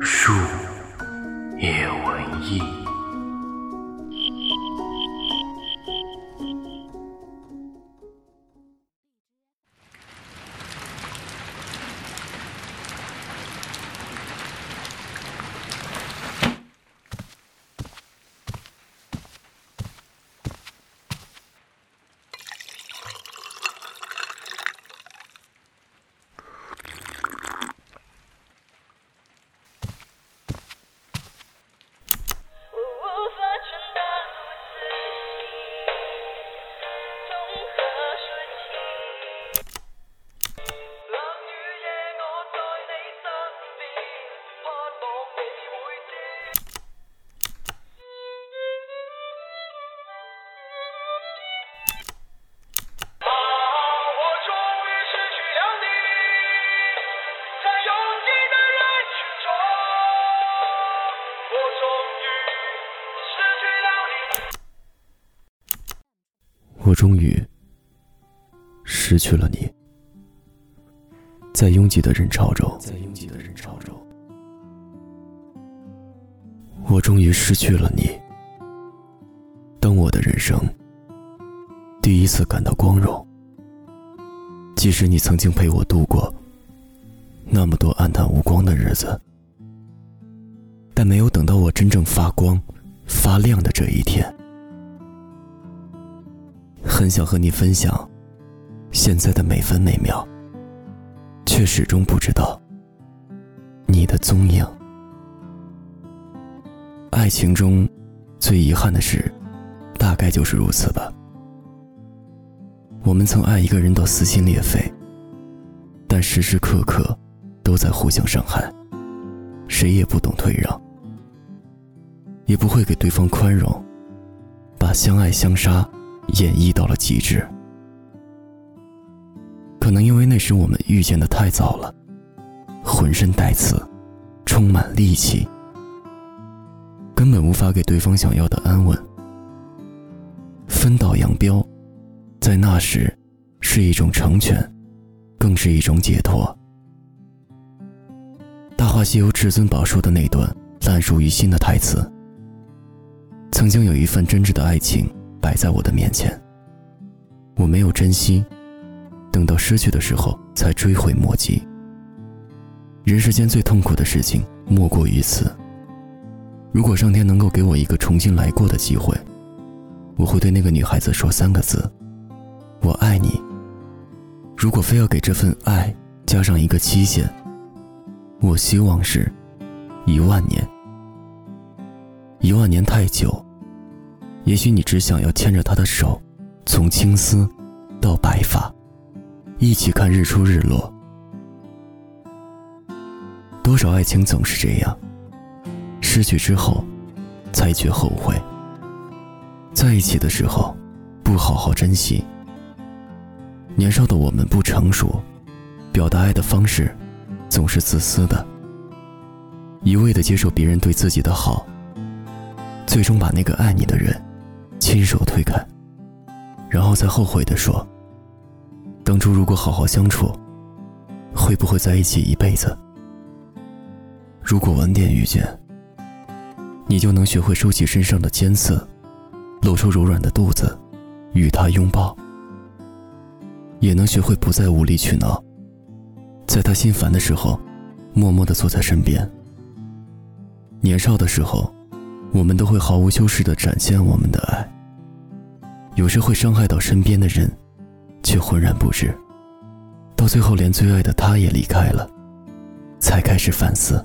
书也文艺。我终于失去了你，在拥挤的人潮中，在拥挤的人潮中，我终于失去了你。当我的人生第一次感到光荣，即使你曾经陪我度过那么多暗淡无光的日子，但没有等到我真正发光、发亮的这一天。很想和你分享现在的每分每秒，却始终不知道你的踪影。爱情中最遗憾的事，大概就是如此吧。我们曾爱一个人到撕心裂肺，但时时刻刻都在互相伤害，谁也不懂退让，也不会给对方宽容，把相爱相杀。演绎到了极致，可能因为那时我们遇见的太早了，浑身带刺，充满戾气，根本无法给对方想要的安稳。分道扬镳，在那时是一种成全，更是一种解脱。《大话西游》至尊宝说的那段烂熟于心的台词：“曾经有一份真挚的爱情。”摆在我的面前，我没有珍惜，等到失去的时候才追悔莫及。人世间最痛苦的事情莫过于此。如果上天能够给我一个重新来过的机会，我会对那个女孩子说三个字：我爱你。如果非要给这份爱加上一个期限，我希望是一万年。一万年太久。也许你只想要牵着他的手，从青丝到白发，一起看日出日落。多少爱情总是这样，失去之后才觉后悔。在一起的时候不好好珍惜。年少的我们不成熟，表达爱的方式总是自私的，一味的接受别人对自己的好，最终把那个爱你的人。亲手推开，然后再后悔的说：“当初如果好好相处，会不会在一起一辈子？如果晚点遇见，你就能学会收起身上的尖刺，露出柔软的肚子，与他拥抱；也能学会不再无理取闹，在他心烦的时候，默默的坐在身边。年少的时候。”我们都会毫无修饰地展现我们的爱，有时会伤害到身边的人，却浑然不知。到最后，连最爱的他也离开了，才开始反思。